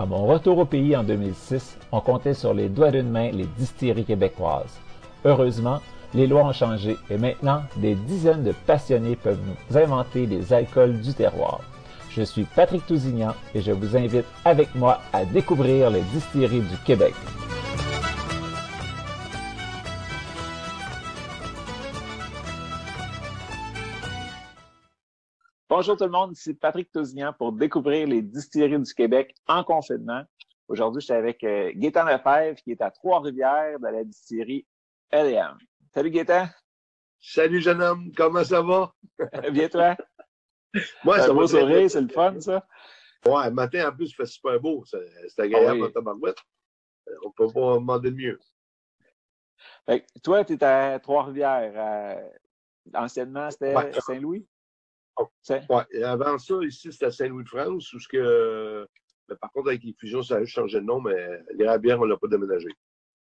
À mon retour au pays en 2006, on comptait sur les doigts d'une main les distilleries québécoises. Heureusement, les lois ont changé et maintenant, des dizaines de passionnés peuvent nous inventer des alcools du terroir. Je suis Patrick Tousignan et je vous invite avec moi à découvrir les distilleries du Québec. Bonjour tout le monde, ici Patrick Tousignan pour découvrir les distilleries du Québec en confinement. Aujourd'hui, je suis avec euh, Gaétan Lefebvre qui est à Trois-Rivières de la distillerie L&M. Salut Gaétan. Salut jeune homme, comment ça va? Bien toi? Moi, ça, va sourire, c'est le fun ça? Ouais, le matin en plus, il fait super beau. C'est agréable Ah oui. tabarouette. Euh, On peut pas demander de mieux. Fait que toi, tu es à Trois-Rivières. euh, anciennement, c'était Ouais. Saint-Louis? Oh. Ouais, avant ça, ici, c'était à Saint-Louis-de-France, où ce que. mais par contre, avec les fusions, ça a juste changé de nom, mais les Rabières, on l'a pas déménagé.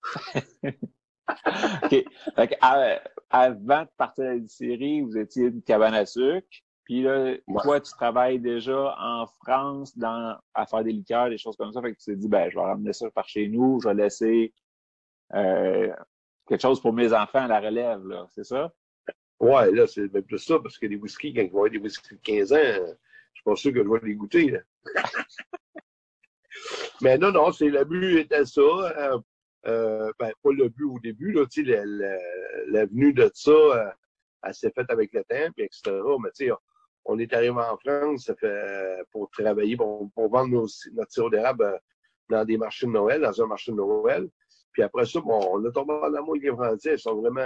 OK. À- avant de partir à la distillerie, vous étiez une cabane à sucre. Puis là, Ouais. toi, tu travailles déjà en France dans, à faire des liqueurs, des choses comme ça. Fait que tu t'es dit, ben, je vais ramener ça par chez nous, je vais laisser euh, quelque chose pour mes enfants à la relève, là. C'est ça? Ouais, là, c'est même plus ça, parce que les whisky, quand ils vont avoir des whisky de 15 ans, je suis pas sûr que je vais les goûter. Là. Mais non, non, c'est le but était ça. euh, euh, ben, pas le but au début, là, tu sais, la- la- l'avenue de ça, euh, elle s'est faite avec le temps, puis etc. Mais tu sais, on- est arrivé en France, ça fait pour travailler, pour, pour vendre nos, notre sirop d'érable dans des marchés de Noël, dans un marché de Noël. Puis après ça, bon, on a tombé en amour avec les Français, ils sont vraiment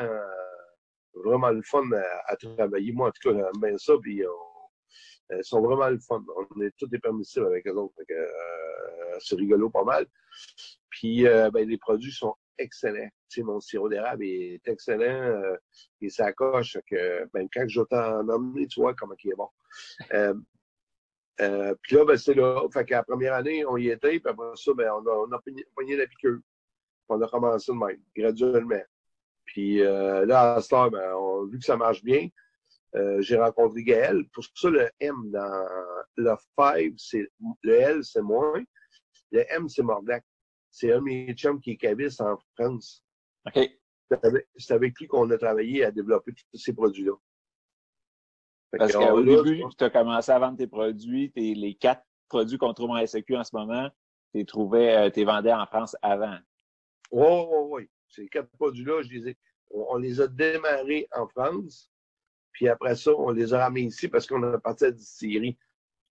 vraiment le fun à, à travailler. Moi, en tout cas, j'aime bien ça. Puis, on- euh, ils sont vraiment le fun. On est tous des permissifs avec eux autres. Euh, c'est rigolo pas mal. Puis, euh, ben, les produits sont excellents. Tu sais, mon sirop d'érable est excellent. Euh, et ça coche. Que, ben, quand je t'en emmener, tu vois comment il est bon. Euh, euh, puis là, ben, c'est là. Fait la première année, on y était. Puis après ça, ben, on a, on a pogné, pogné la piqûre. Puis on a commencé de même, graduellement. Puis euh, là, à cette heure, ben, on, vu que ça marche bien, euh, j'ai rencontré Gaël. Pour ça, le M dans le 5, c'est le L, c'est moins. Le M, c'est Mordac. C'est un de mes chums qui est caviste en France. OK. C'est avec, lui qu'on a travaillé à développer tous ces produits-là. Parce qu'au début, tu as commencé à vendre tes produits, tes, les quatre produits qu'on trouve en SQ en ce moment, tu trouvais, euh, vendais en France avant. Oui, oui, oui. Ces quatre produits-là, je les ai, on, on les a démarrés en France. Puis après ça, on les a ramenés ici parce qu'on a parti à la distillerie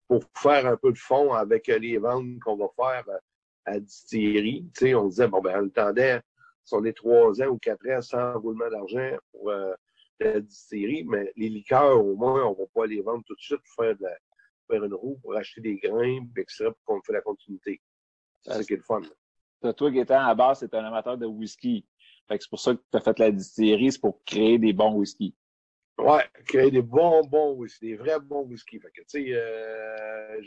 pour faire un peu de fond avec euh, les ventes qu'on va faire euh, à la distillerie. Tu sais, on disait, bon, ben, on attendait, si on est trois ans ou quatre ans sans roulement d'argent pour euh, la distillerie, mais les liqueurs, au moins, on va pas les vendre tout de suite pour faire, de la- faire une roue, pour acheter des grains, etc., pour qu'on fait la continuité. C'est ça qui est le fun. Toi, toi, Gaétan, à base, c'est un amateur de whisky. Fait que c'est pour ça que tu as fait la distillerie, c'est pour créer des bons whisky. Ouais, créer des bons, bons whisky, des vrais bons whisky. Fait que, tu sais, euh,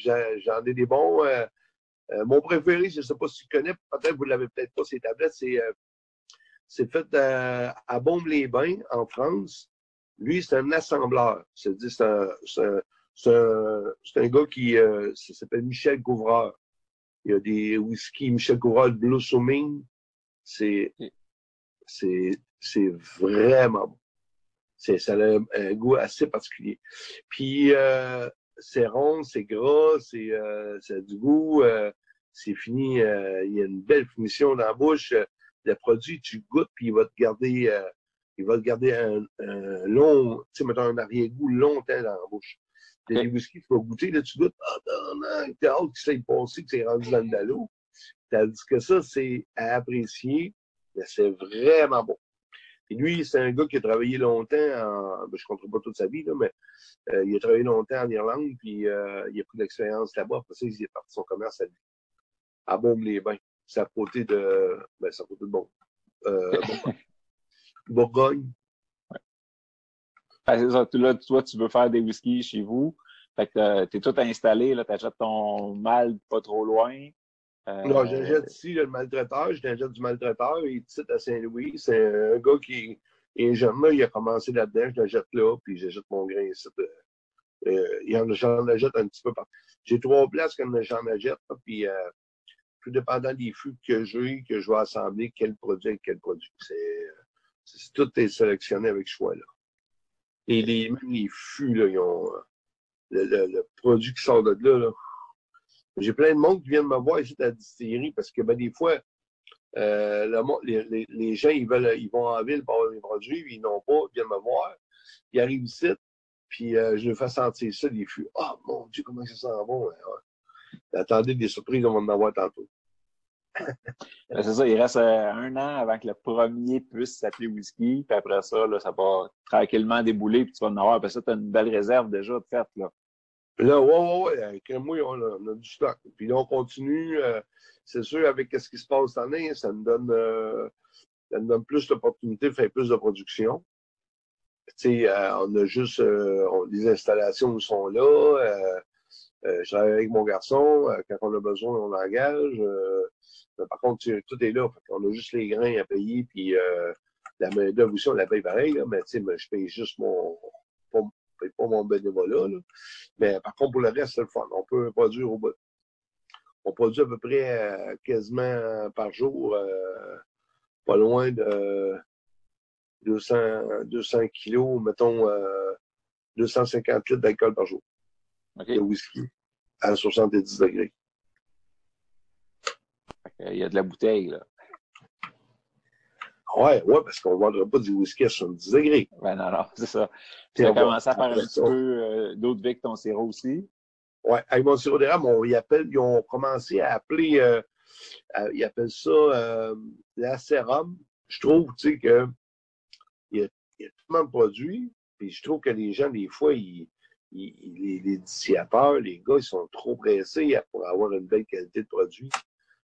j'en ai des bons. euh, euh, mon préféré, je ne sais pas si tu connais, peut-être vous ne l'avez peut-être pas, ces tablettes, c'est euh, c'est fait euh, à Bombe-les-Bains, en France. Lui, c'est un assembleur. C'est un, un, un, gars qui s'appelle Michel Couvreur. Il y a des whisky Michel de Blossoming. C'est c'est c'est vraiment bon. C'est, ça a un, un goût assez particulier. Puis, euh, c'est rond, c'est gras, c'est, euh, ça a du goût, euh, c'est fini, euh, il y a une belle finition dans la bouche. le produit, tu goûtes, puis il va te garder, euh, il va te garder un, long, tu sais, mettons un arrière-goût longtemps dans la bouche. Des whisky, tu vas goûter, là, tu goûtes, ah, non, non, t'es hâte ça ait passé, que c'est rendu dans le l'eau. Tandis que ça, c'est à apprécier, mais c'est vraiment bon. Et lui, c'est un gars qui a travaillé longtemps, en, ben, je ne comprends pas toute sa vie, là, mais euh, il a travaillé longtemps en Irlande, puis euh, il a pris de l'expérience là-bas. Après ça, il est parti son commerce à. À Baume-les-Bains. C'est à côté de. Ben, c'est à côté de bon. Euh, Bourgogne. Ouais. Ah, c'est ça. Là, toi, tu veux faire des whiskies chez vous. Fait que tu es tout installé, là, tu achètes ton mal pas trop loin. Euh... Non, j'achète ici le maltraiteur, j'achète du maltraiteur, il est à Saint-Louis. C'est un gars qui est jeune là, il a commencé là-dedans, je l'achète là, puis j'achète mon grain ici. Euh, j'en achète un petit peu partout. J'ai trois places comme j'en achète, puis euh, tout dépendant des fûts que j'ai, que je vais assembler, quel produit quel produit. C'est, tout est sélectionné avec choix-là. Et les, même les fûts, ils ont le, le, produit qui sort de là, j'ai plein de monde qui viennent me voir ici à la distillerie parce que ben, des fois, euh, les, les, gens, ils, veulent, ils vont en ville pour avoir des produits, ils n'ont pas, ils viennent me voir. Ils arrivent ici, puis euh, je leur fais sentir ça, des fûts. Ah, oh, mon Dieu, comment ça sent bon! Attendez des surprises, on va en avoir tantôt. Ben, c'est ça, il reste euh, un an avant que le premier puisse s'appeler whisky, puis après ça, là, ça va tranquillement débouler, puis tu vas en avoir. Puis ça, tu as une belle réserve déjà de fait. Là. Là, ouais, ouais, avec moi, on a, on a, du stock. Puis là, on continue. Euh, c'est sûr, avec ce qui se passe cette année, ça nous donne, euh, ça nous donne plus d'opportunités de faire plus de production. Tu sais, euh, on a juste les installations sont là. Je travaille avec mon garçon. quand on a besoin, on engage. mais par contre, tout est là. on a juste les grains à payer. Puis la main-d'œuvre aussi, on la paye pareil. Là, mais tu sais, je paye juste mon, paye pas mon bénévolat. Là. Mais par contre, pour le reste, c'est le fun. On peut produire au bout. On produit à peu près euh, quasiment par jour, euh, pas loin de 200, 200 kilos, mettons 250 euh, litres d'alcool par jour. De whisky à 70 degrés. Il y a de la bouteille, là. Ouais, ouais, parce qu'on ne vendra pas du whisky à 70 degrés. Ben non, non, c'est ça. Tu as commencé à faire un petit peu euh, d'autres avec ton sirop aussi. Ouais, avec mon sirop d'érable, on y appelle, ils ont commencé à appeler, euh, ils appellent ça euh, la sérum. Je trouve, tu sais, que il y, a, il y, a, tellement de produits, puis je trouve que les gens, des fois, ils, les, distillateurs, les gars, ils sont trop pressés pour avoir une belle qualité de produit.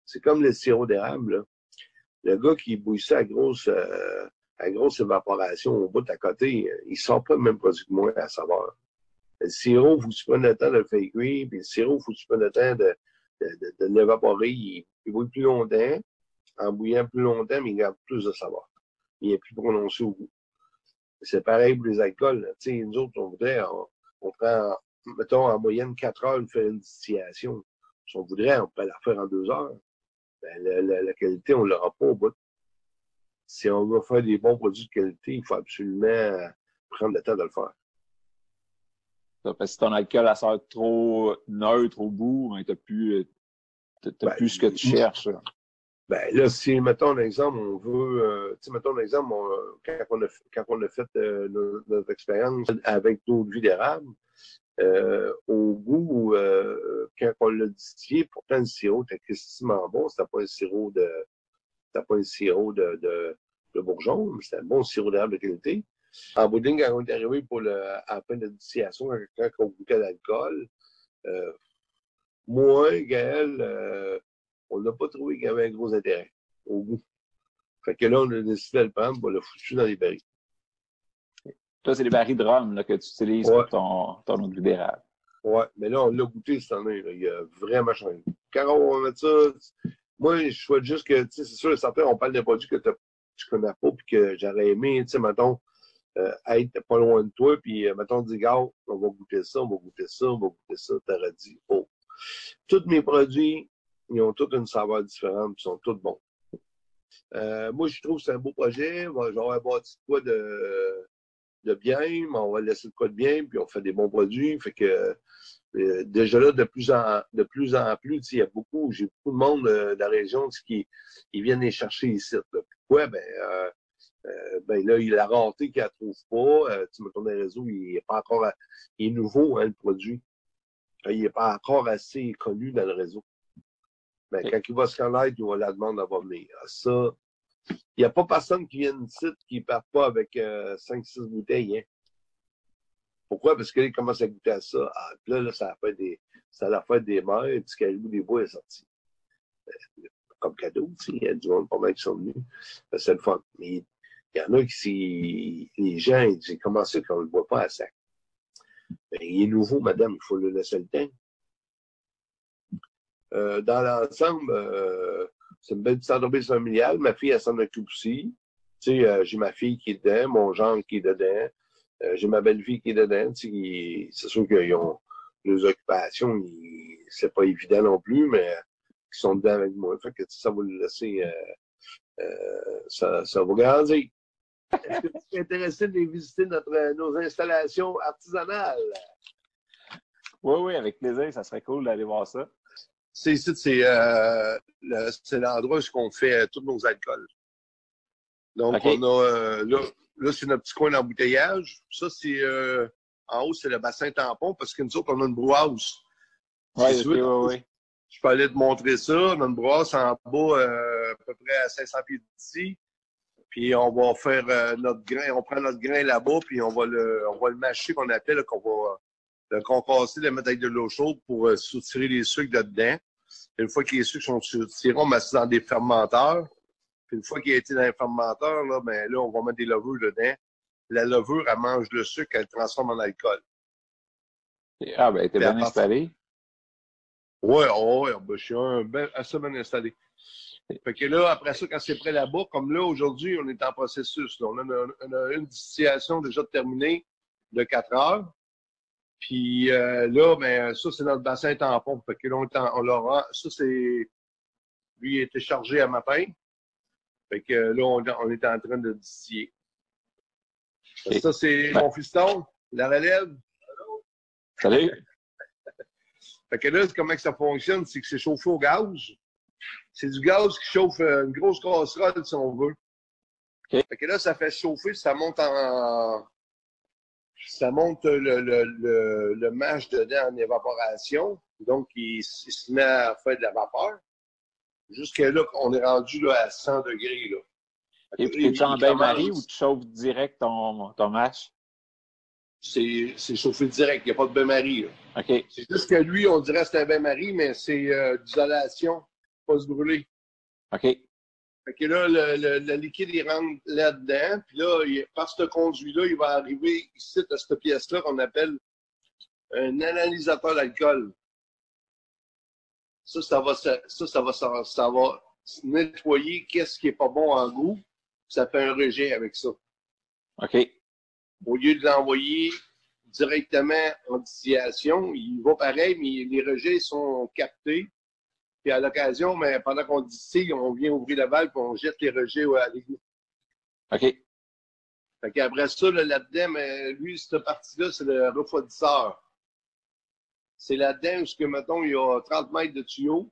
C'est comme le sirop d'érable, là le gars qui bouille ça à grosse, euh, à grosse évaporation au bout à côté, il sort pas le même produit que moi à savoir. Le sirop, faut que tu le temps de le faire cuire, puis le sirop, faut le temps de, de, de, l'évaporer. Il, il, bouille plus longtemps, en bouillant plus longtemps, il garde plus de savoir. Il est plus prononcé au goût. C'est pareil pour les alcools. Sais, nous autres, on voudrait, prend, mettons, en moyenne 4 heures de faire une distillation. Si on voudrait, on peut la faire en 2 heures. Ben, la, qualité, on ne l'aura pas au bout. Si on veut faire des bons produits de qualité, il faut absolument prendre le temps de le faire. parce que si ton alcool a sort trop neutre au bout, ben, tu n'as plus, ben, plus ce que tu cherches. Ben là, si, mettons un exemple, on veut, euh, tu sais, mettons un exemple, quand, on a, quand on a fait euh, notre, expérience avec d'autres vies d'érable, euh, au goût, euh, quand on l'a distillé, pourtant le sirop était extrêmement bon. C'était pas un sirop de, c'était pas un sirop de, de, de bourgeon, mais c'était un bon sirop d'herbe de qualité. En bout de ligne, quand on est arrivé pour le, à la de distillation, quand on goûtait l'alcool, euh, moi, Gaël, euh, on n'a pas trouvé qu'il y avait un gros intérêt au goût. Fait que là, on a décidé de le prendre pour le foutu dans les barils. Toi, c'est les barils de rhum là, que tu utilises pour ton, ton eau d'érable. Ouais, mais là, on l'a goûté cette année. Là. Il a vraiment changé. Quand on va mettre ça, moi, je souhaite juste que, tu sais, c'est sûr, certains, on parle de produits que tu connais pas, puis que j'aurais aimé, tu sais, mettons, euh, être pas loin de toi, puis, euh, mettons, dis, gars, on va goûter ça, on va goûter ça, on va goûter ça, t'aurais dit, oh. Tous mes produits, ils ont tous une saveur différente, ils sont tous bons. Euh, moi, je trouve que c'est un beau projet. J'aurais bâti quoi de de bien, mais on va laisser le quoi de bien, puis on fait des bons produits. Fait que euh, déjà là, de plus en de plus en plus, il y a beaucoup, j'ai beaucoup de monde euh, de la région qui ils viennent les chercher ici. pourquoi? Ben, euh, euh, ben là, il a raté qu'il ne la trouve pas. Tu me tournes les réseaux, il n'est pas encore, il est nouveau, hein, le produit. Il n'est pas encore assez connu dans le réseau. Ben, quand il va se connaître, il va la demande d'avoir venir. Ça, il n'y a pas personne qui vient ici qui ne part pas avec euh, 5-6 bouteilles. Hein. Pourquoi? Parce qu'il commence à goûter à ça. Ah, là, là, ça a fait des, ça a fait des caribou des bois est sorti. Euh, comme cadeau, tu sais, il y a du monde pas mal qui sont venus. Ben, c'est le fun. Mais il y en a qui, les gens, ils disent, comment ça qu'on ne le voit pas à sac? Ben, il est nouveau, madame, il faut le laisser le temps. Euh, dans l'ensemble, euh, c'est une belle petite entreprise familiale. Ma fille, elle s'en occupe aussi. Tu sais, euh, j'ai ma fille qui est dedans, mon gendre qui est dedans, j'ai ma belle-fille qui est dedans. Tu sais, c'est sûr qu'ils ont leurs occupations, c'est pas évident non plus, mais ils sont dedans avec moi. Fait que ça va le laisser, ça, ça va grandir. Est-ce que tu es intéressé de visiter notre, nos installations artisanales? Oui, oui, avec plaisir. Ça serait cool d'aller voir ça. C'est ici, c'est euh, l'endroit où on fait euh, tous nos alcools. Donc, Okay. on a euh, là, là c'est notre petit coin d'embouteillage. Ça, c'est euh, en haut, c'est le bassin tampon parce que nous autres, on a une brouhause. Oui, oui, oui. Je peux aller te montrer ça. On a une en bas, euh, à peu près à 500 pieds d'ici. Puis on va faire euh, notre grain, on prend notre grain là-bas, puis on va le, on va le mâcher qu'on appelle, qu'on va le concasser, le mettre avec de l'eau chaude pour euh, soutirer les sucres de dedans. Une fois que les sucres sont soutirés, on met ça dans des fermenteurs. Puis une fois qu'il a été dans les fermenteurs, là, ben là, on va mettre des levures dedans. La levure, elle mange le sucre, elle le transforme en alcool. Ah, ben, t'es bien part- installé. Ouais, ouais, ben, je suis un, ben, assez bien installé. Fait que là, après ça, quand c'est prêt là-bas, comme là, aujourd'hui, on est en processus. là. On, a une, on a une distillation déjà terminée de 4 heures. Puis euh, là, ben, ça, c'est notre bassin tampon. Fait que là, on, on l'aura. Ça, c'est. Lui, il a été chargé à matin. Fait que là, on, on est en train de distiller. Ça, c'est Ben- mon fiston, la relève. Salut. Fait que là, comment que ça fonctionne, c'est que c'est chauffé au gaz. C'est du gaz qui chauffe euh, une grosse casserole, si on veut. Fait que là, ça fait chauffer, ça monte en... Ça monte le, le, le, dedans en évaporation. Donc, il, se met à faire de la vapeur. Jusqu'à là, on est rendu là, à 100 degrés. Là. Et là, es-tu en bain-marie ou tu chauffes direct ton, ton match? C'est chauffé direct, il n'y a pas de bain-marie. là. OK. C'est juste que lui, on dirait que c'est un bain-marie, mais c'est euh, d'isolation, pas se brûler. OK. Fait que là, le, le- le liquide, il rentre là-dedans. Puis là, il- par ce conduit-là, il va arriver ici, à cette pièce-là qu'on appelle un analysateur d'alcool. Ça, ça va, ça, ça va, ça, ça va nettoyer qu'est-ce qui est pas bon en goût. Ça fait un rejet avec ça. OK. Au lieu de l'envoyer directement en distillation, il va pareil, mais les rejets sont captés. Puis à l'occasion, mais pendant qu'on distille, on vient ouvrir la valve et on jette les rejets à l'égout. OK. Fait qu'après ça, là, là-dedans, mais lui, cette partie-là, c'est le refroidisseur. C'est là-dedans où, que, mettons, il y a 30 mètres de tuyau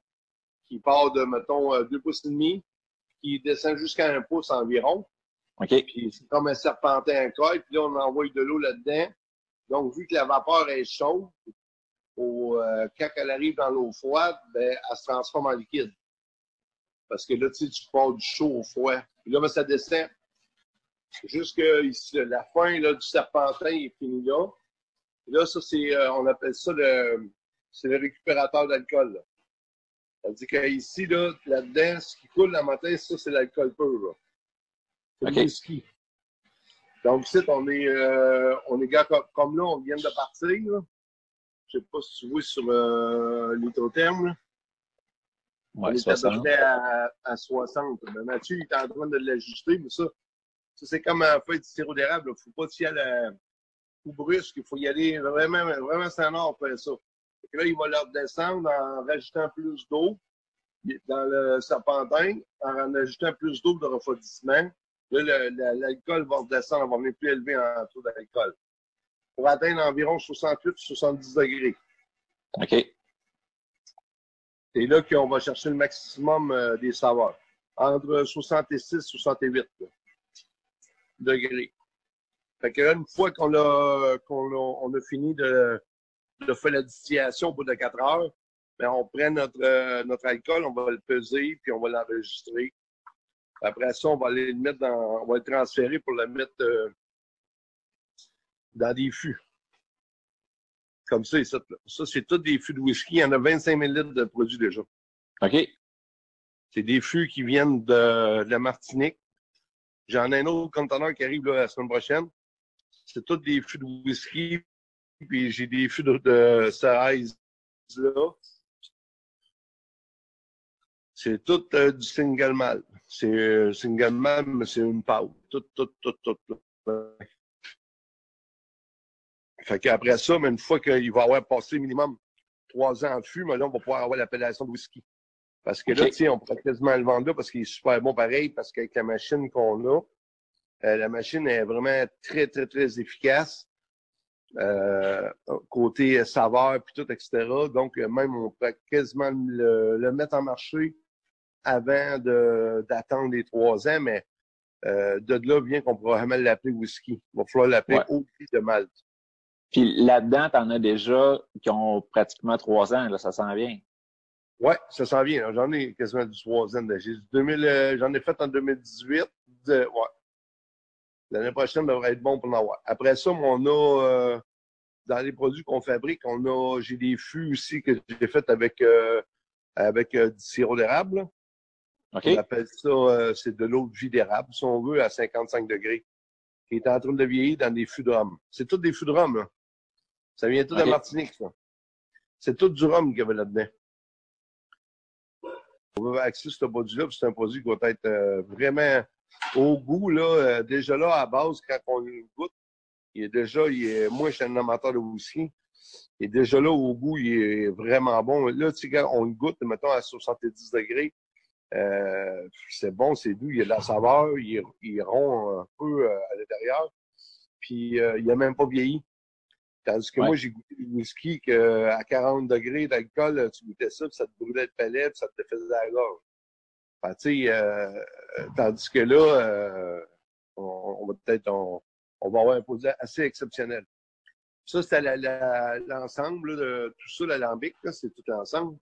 qui part de, mettons, euh, 2 pouces et demi, qui descend jusqu'à un pouce environ. OK. Puis c'est comme un serpentin à coille, puis là, on envoie de l'eau là-dedans. Donc, vu que la vapeur est chaude, au, euh, quand elle arrive dans l'eau froide, ben, elle se transforme en liquide. Parce que là, tu sais, tu pars du chaud au froid. Puis là, ben, ça descend. Jusque ici, la fin là, du serpentin est finie là. Puis là, ça, c'est, euh, on appelle ça le, c'est le récupérateur d'alcool. dire qu'ici, là, là-dedans, ce qui coule le matin, ça, c'est l'alcool pur. Là. C'est le whisky. Donc, ici, on est, euh, on est comme là, on vient de partir. Là. Je sais pas si tu vois sur euh, l'hydrotherme. on Ouais, est à 60. peu près à, à 60. Mais Mathieu, il est en train de l'ajuster, mais ça, ça c'est comme un feuille de sirop d'érable. Il ne faut pas y aller à coup brusque. Il faut y aller vraiment, vraiment standard pour faire ça. Là, il va leur descendre en rajoutant plus d'eau dans le serpentin, en ajoutant plus d'eau de refroidissement. Là, l'alcool va redescendre, va venir plus élevé en taux d'alcool. Pour atteindre environ 68-70 degrés. OK. C'est là qu'on va chercher le maximum euh, des saveurs. entre 66 et 68 degrés. Fait que une fois qu'on a, qu'on a, on a fini de, de faire la distillation au bout de 4 heures, ben on prend notre, euh, notre alcool, on va le peser, puis on va l'enregistrer. Après ça, on va aller le mettre dans, on va le transférer pour le mettre euh, dans des fûts. Comme ça, ça, ça c'est tous des fûts de whisky. Il y en a 25 000 litres de produits déjà. OK. C'est des fûts qui viennent de, de la Martinique. J'en ai un autre conteneur qui arrive là, la semaine prochaine. C'est tous des fûts de whisky. Puis j'ai des fûts de, de là. C'est tout euh, du single malt. C'est euh, single malt, mais c'est une pâte. Tout, tout, tout, tout, tout. Fait qu'après ça, mais une fois qu'il va avoir passé minimum trois ans de fût, mais là, on va pouvoir avoir l'appellation de whisky. Parce que là, tu sais, on pourrait quasiment le vendre là parce qu'il est super bon pareil, parce qu'avec la machine qu'on a, euh, la machine est vraiment très, très, très efficace. Euh, côté saveur puis tout, etc. Donc, euh, même, on peut quasiment le, le mettre en marché avant d'attendre les trois ans, mais euh, de là vient qu'on pourra jamais l'appeler whisky. Il va falloir l'appeler Ouais. de Malte. Puis là-dedans, t'en as déjà qui ont pratiquement trois ans, là, ça s'en vient. Ouais, ça s'en vient. J'en ai quasiment du du 2000, euh, J'en ai fait en 2018. De, ouais. L'année prochaine devrait être bon pour en avoir. Après ça, on a euh, dans les produits qu'on fabrique, on a j'ai des fûts aussi que j'ai fait avec euh, avec euh, du sirop d'érable. On appelle ça c'est de l'eau de vie d'érable, si on veut, à 55 degrés, qui est en train de vieillir dans des fûts de rhum. C'est tout des fûts de rhum, là. Ça vient tout de. Martinique, ça. C'est tout du rhum qu'il y avait là-dedans. On veut accès ce produit-là, puis c'est un produit qui va être euh, vraiment au goût, là. euh, déjà là, à base, quand on le goûte, il est déjà, il est, moi, je suis un amateur de whisky. Et déjà là, au goût, il est vraiment bon. Là, tu sais, quand on le goûte, mettons, à 70 degrés, euh, c'est bon, c'est doux, il y a de la saveur, il est, il est rond un peu à l'intérieur. Puis, il a même pas vieilli. Tandis que Ouais. moi, j'ai goûté du whisky que à 40 degrés d'alcool, tu goûtais ça, puis ça te brûlait le palais, puis ça te faisait la gorge. Sais, euh, euh, tandis que là, euh, on, on va peut-être, on, on va avoir un produit assez exceptionnel. Ça, la- l'ensemble de tout ça, l'alambic, c'est tout l'ensemble.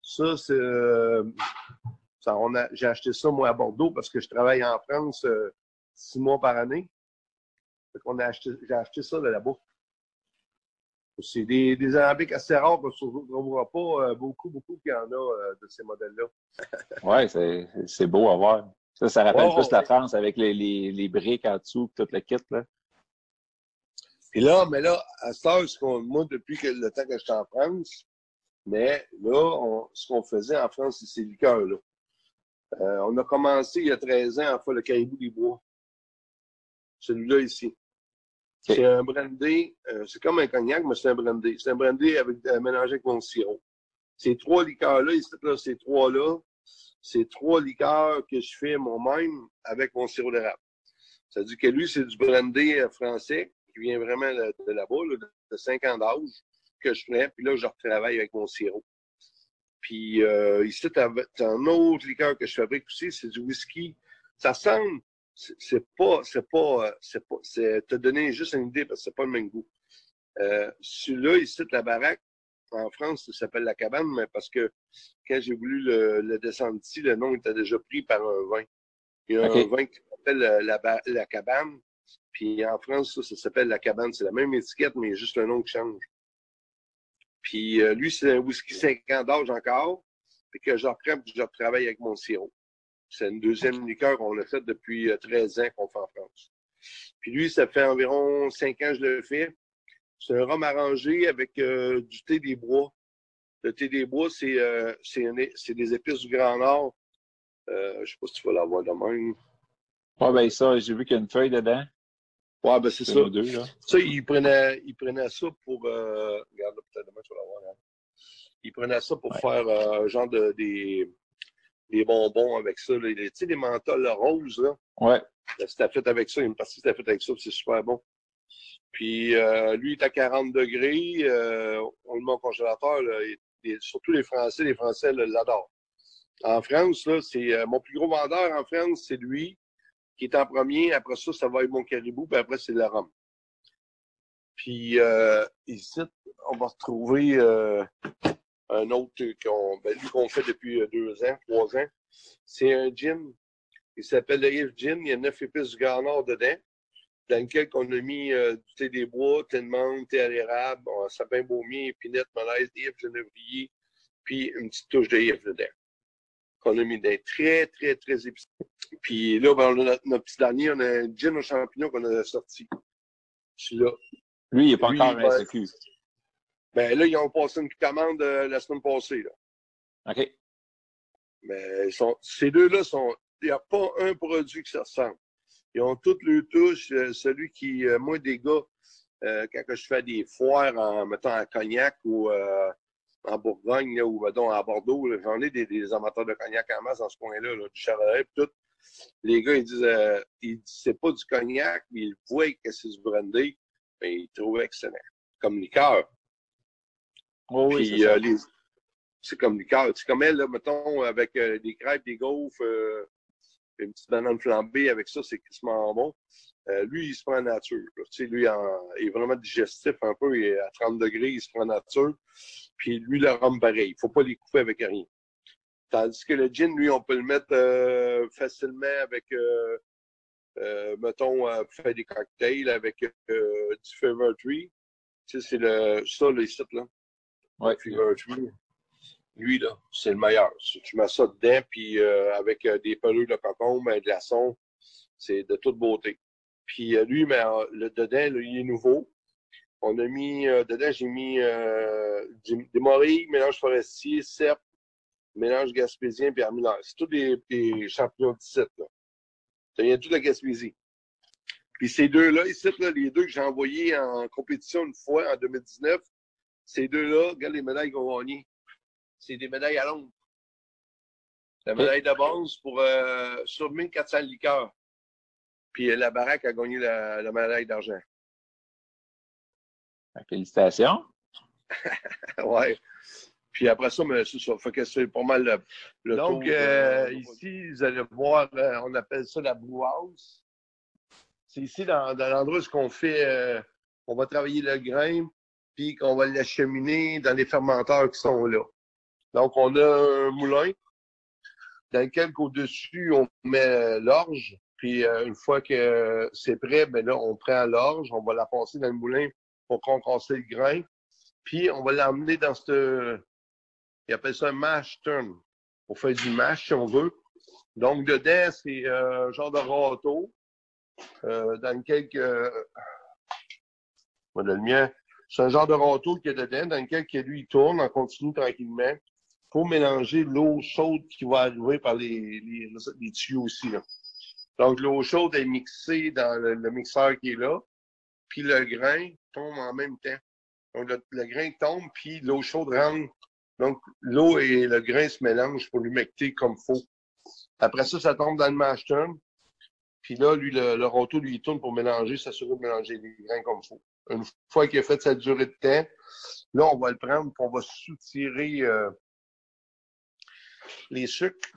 Ça, c'est, euh, j'ai acheté ça, moi, à Bordeaux, parce que je travaille en France euh, six mois par année. Fait qu'on a acheté, j'ai acheté ça de là-bas. C'est des, des alambics assez rares, parce qu'on ne trouvera pas euh, beaucoup, beaucoup qu'il y en a euh, de ces modèles-là. Ouais, c'est beau à voir. Ça, ça rappelle plus la. France avec les, les, les briques en dessous, tout le kit, là. Puis là, mais là, à cette heure, ce qu'on, moi, depuis que, le temps que j'étais en France, mais là, on- ce qu'on faisait en France, c'est ces liqueurs-là. Euh, on a commencé il y a 13 ans à faire le caribou des bois. Celui-là ici. C'est un brandy, euh, c'est comme un cognac, mais c'est un brandy. C'est un brandy avec, euh, mélangé avec mon sirop. Ces trois liqueurs-là, ici, ces trois-là, c'est trois liqueurs que je fais moi-même avec mon sirop d'érable. C'est-à-dire que lui, c'est du brandy euh, français qui vient vraiment de, là-bas, là, de, de 5 ans d'âge, que je fais, puis là, je retravaille avec mon sirop. Puis euh, ici, t'as t'as un autre liqueur que je fabrique aussi, c'est du whisky. Ça semble, c'est pas, c'est pas, euh, c'est pas, c'est te donner juste une idée parce que c'est pas le même goût. Euh, celui-là, ici, de la baraque, en France, ça s'appelle la cabane, mais parce que quand j'ai voulu le, le descendre ici, le nom était déjà pris par un vin. Il y a un vin qui s'appelle euh, la, la cabane. Puis en France, ça, ça s'appelle la cabane. C'est la même étiquette, mais juste le nom qui change. Puis euh, lui, c'est un whisky 5 ans d'âge encore, puis que je reprends puis je retravaille avec mon sirop. C'est une deuxième liqueur qu'on a faite depuis euh, 13 ans qu'on fait en France. Puis lui, ça fait environ 5 ans que je le fais. C'est un rhum arrangé avec euh, du thé des bois. Le thé des bois, c'est euh, un- des épices du Grand Nord. Euh, je sais pas si tu vas l'avoir de même. Ouais, ben ça, j'ai vu qu'il y a une feuille dedans. Ouais, ben c'est ça. nous deux, là. Ça, il prenait, il prenait ça pour. Euh, regarde, là, peut-être demain, tu vas l'avoir. Hein. Il prenait ça pour Ouais. faire euh, genre de, des, des bonbons avec ça. Là. Tu sais, des menthols roses, là. Ouais. C'était fait avec ça. Une partie c'était fait avec ça, puis c'est super bon. Puis euh, lui, il est à 40 degrés. Euh, on le met au congélateur. Là, et- et surtout les Français, les Français l'adorent. En France, là, c'est euh, mon plus gros vendeur en France, c'est lui qui est en premier. Après ça, ça va être mon caribou, puis après, c'est la rhum. Puis euh, ici, on va retrouver euh, un autre qu'on, ben, lui qu'on fait depuis deux ans, trois ans. C'est un gin. Il s'appelle le Yves Gin. Il y a neuf épices du Garnard dedans, dans lequel on a mis euh, du thé des bois, thé de menthe, thé à l'érable, bon, sapin baumier, épinette, malaise, Yves genévrier, puis une petite touche de Yves dedans. Qu'on a mis des très, très, très épicé. Puis là, ben, on a notre, notre petit dernier, on a un gin aux champignons qu'on a sorti. Celui-là. Lui, il n'est pas Lui, encore SQ. Ben là, ils ont passé une commande euh, la semaine passée. Là. OK. Mais ils sont, ces deux-là sont. Il n'y a pas un produit qui se ressemble. Ils ont toutes les touches. Euh, celui qui, euh, moi, des gars, euh, quand je fais des foires en mettant en cognac ou euh, en Bourgogne là, ou mettons, à Bordeaux, j'en ai des, des amateurs de cognac en masse dans ce coin-là, là, du Chardonnay, tout. Les gars, ils disent, euh, ils disent c'est pas du cognac, mais ils voient que c'est du brandy, mais ils trouvent excellent. Comme liqueur. Oui, c'est euh, les- c'est comme comme elle, là, mettons, avec euh, des crêpes, des gaufres, euh, une petite banane flambée, avec ça, c'est quasiment bon. Euh, lui, il se prend en nature. là. Tu sais, lui, en- il est vraiment digestif un peu. Il est à 30 degrés, il se prend en nature. Puis lui, le rhum, pareil. Il faut pas les couper avec rien. Tandis que le gin, lui, on peut le mettre euh, facilement avec, euh, euh, mettons, euh, pour faire des cocktails avec euh, du Fever Tree. Tu sais, c'est le, ça, le site, là. Ouais. Fever Tree. Lui, là, c'est le meilleur. Tu mets ça dedans, puis euh, avec euh, des pelures de cocombe, un glaçon, c'est de toute beauté. Puis euh, lui, mais euh, le dedans, là, il est nouveau. On a mis, dedans, j'ai mis des morilles, mélange forestier, cèpe, mélange gaspésien, puis armillaire. C'est tous des, des champignons de site, là. Ça vient tout de Gaspésie. Puis ces deux-là, ici, là, les deux que j'ai envoyés en compétition une fois en 2019, ces deux-là, regarde les médailles qu'on a gagnées. C'est des médailles à Londres. La médaille de bronze pour euh, sur 1400 liqueurs. Puis euh, la baraque a gagné la, la médaille d'argent. Félicitations. ouais. Puis après ça, mais ça. Fait que c'est pas mal le, le Donc, tour, euh, euh, ici, vous allez voir, on appelle ça la Blue House. C'est ici, dans, dans l'endroit où on fait, euh, on va travailler le grain, qu'on va l'acheminer dans les fermenteurs qui sont là. Donc, on a un moulin dans lequel au-dessus, on met euh, l'orge. Puis euh, une fois que c'est prêt, ben là, on prend l'orge, on va la passer dans le moulin pour concasser le grain. Puis on va l'emmener dans ce... Ils appellent ça un mash turn. On fait du mash, si on veut. Donc, dedans, c'est euh, un genre de râteau euh, dans lequel... que- Voilà le mien. C'est un genre de râteau qui est dedans, dans lequel que lui, il tourne en continu tranquillement pour mélanger l'eau chaude qui va arriver par les, les, les tuyaux aussi. Là. Donc, l'eau chaude est mixée dans le, le mixeur qui est là, puis le grain tombe en même temps. Donc, le, le grain tombe, puis l'eau chaude rentre. Donc, l'eau et le grain se mélangent pour l'humecter comme faut. Après ça, ça tombe dans le mash tun. Puis là, lui, le, le lui, il tourne pour mélanger, s'assurer de mélanger les grains comme faut. Une fois qu'il a fait sa durée de temps, là, on va le prendre, puis on va soutirer euh, les sucres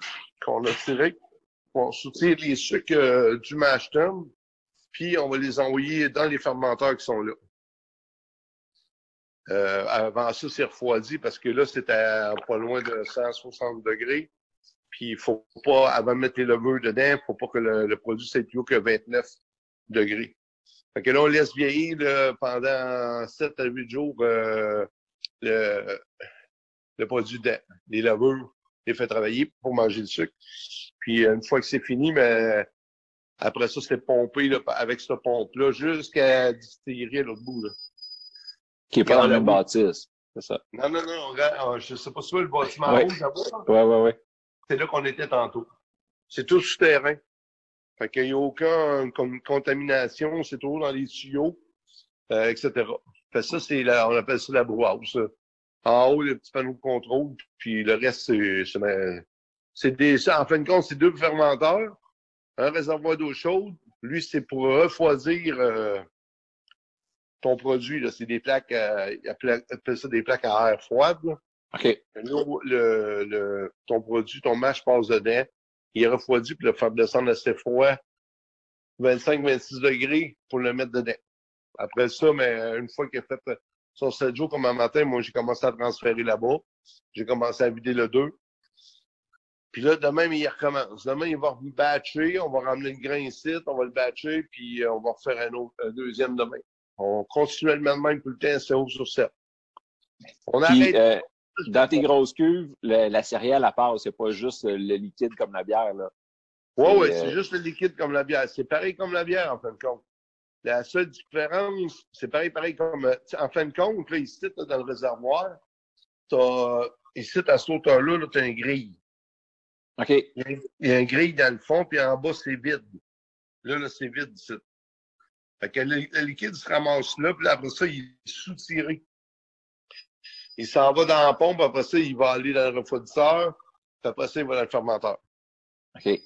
qu'on a tirés. On soutire les sucres euh, du mash tun, puis on va les envoyer dans les fermenteurs qui sont là. Euh, avant ça, c'est refroidi parce que là, c'est pas loin de 160 degrés. Puis il faut pas, avant de mettre les levures dedans, il faut pas que le, le produit soit plus haut que 29 degrés. Fait que là, on laisse vieillir là, pendant 7 à 8 jours euh, le, le produit dedans. Les levures, les fait travailler pour manger le sucre. Puis une fois que c'est fini, mais après ça, c'est pompé là, avec cette pompe-là jusqu'à distillerie à l'autre bout. Là. Qui est pas dans le même bâtisse. C'est ça. Non, non, non, regarde, je sais pas si le bâtiment Ouais. rouge là-bas. là? Ouais, ouais, ouais. C'est là qu'on était tantôt. C'est tout souterrain. Fait qu'il n'y a aucune con- contamination, c'est toujours dans les tuyaux, euh, etc. Fait que ça, c'est la, on appelle ça la brouhaus. là. En haut, le petit panneau de contrôle, puis le reste, c'est, c'est, ben, c'est des, ça, en fin de compte, c'est deux fermenteurs, un réservoir d'eau chaude. Lui, c'est pour refroidir euh, ton produit. Là. C'est des plaques, appellent appellent ça des plaques à air froide. là. OK. Le, le, ton produit, ton mash passe dedans, il est refroidi, puis le faire descendre assez froid, 25-26 degrés, pour le mettre dedans. Après ça, mais une fois qu'il a fait son 7 jours comme un matin, moi, j'ai commencé à transférer là-bas. J'ai commencé à vider le 2. Puis là, demain, il recommence. Demain, il va batcher, on va ramener le grain ici, on va le batcher, puis euh, on va refaire un autre, un deuxième demain. On continuellement de même tout le temps, c'est haut sur 7. On arrête. Euh, dans tes grosses cuves, la céréale à part, c'est pas juste le liquide comme la bière, là. Oui, oui, c'est euh, juste le liquide comme la bière. C'est pareil comme la bière, en fin de compte. La seule différence, c'est pareil, pareil comme, en fin de compte, là, ici, dans le réservoir, t'as, ici, à ce hauteur-là, -là, tu as une grille. OK. Il y, a, une grille dans le fond, puis en bas, c'est vide. Là, là, c'est vide ici. Fait que le, liquide se ramasse là, puis après ça, il est sous-tiré. Il s'en va dans la pompe, après ça, il va aller dans le refroidisseur, puis après ça, il va dans le fermenteur. OK.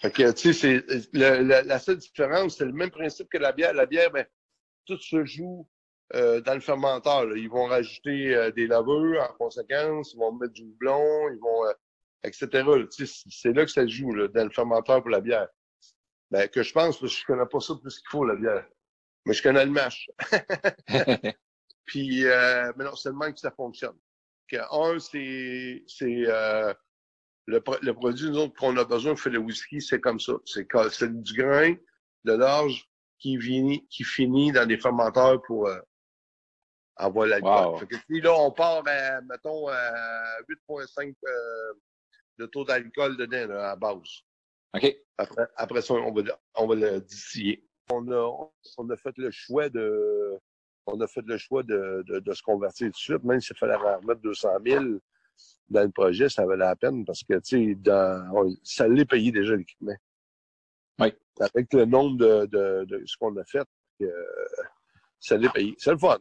Fait que, tu sais, c'est la, seule différence, c'est le même principe que la bière. La bière, ben, tout se joue euh, dans le fermenteur. Ils vont rajouter euh, des laveurs en conséquence, ils vont mettre du houblon, ils vont, euh, etc. C'est là que ça se joue, là, dans le fermenteur pour la bière. Ben, que je pense, parce que je connais pas ça plus qu'il faut, la bière. Mais je connais le mash. Puis, mais non, c'est le même que ça fonctionne. Que, un, c'est, c'est, le, le produit, nous autres, qu'on a besoin pour faire le whisky, c'est comme ça. C'est du grain, de l'orge qui finit, qui finit dans des fermenteurs pour euh, avoir l'alcool. Wow. Fait que si là, on part, à, mettons, à 8,5 euh, de taux d'alcool dedans, là, à base. OK. Après, après ça, on va, on va le distiller. On a, on a fait le choix de on a fait le choix de, de, de se convertir tout de suite, même s'il fallait remettre 200 000 dans le projet, ça valait la peine parce que, tu sais, ça l'est payé déjà l'équipement. Oui. Avec le nombre de, de, de ce qu'on a fait, euh, ça l'est payé. C'est le fun.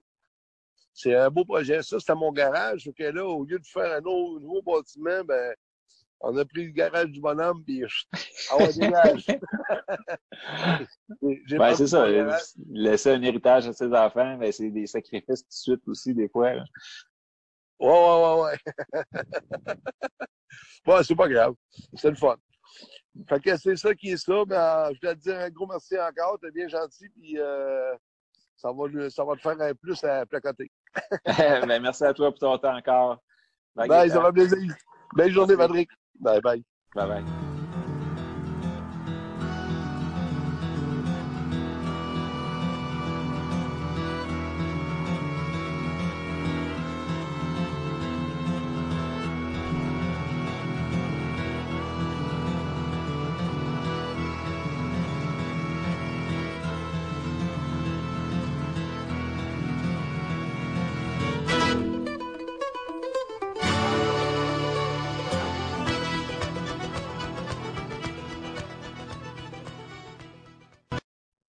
C'est un beau projet. Ça, c'était mon garage. OK, là, au lieu de faire un nouveau bâtiment, ben, on a pris le garage du bonhomme, puis ah ouais, dégage. ben, c'est ça. Laisser un héritage à ses enfants, ben, c'est des sacrifices tout de suite aussi, des fois. Ouais, ouais, ouais, ouais. ouais, c'est pas grave. C'est le fun. Fait que c'est ça qui est ça. Ben, je dois te dire un gros merci encore. T'es bien gentil. Puis euh, ça, va, ça va te faire un plus à placoter. ben, merci à toi pour ton temps encore. Bye, bye ça va plaisir. Belle journée, Patrick. Bye bye. Bye bye.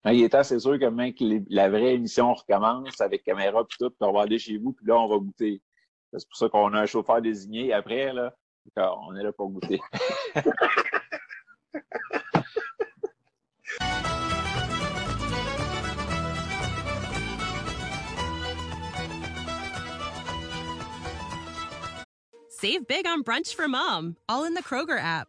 Il est temps, c'est sûr que même que la vraie émission recommence avec caméra puis tout, puis on va aller chez vous, puis là, on va goûter. C'est pour ça qu'on a un chauffeur désigné après, là. On est là pour goûter. Save big on brunch for mom, all in the Kroger app.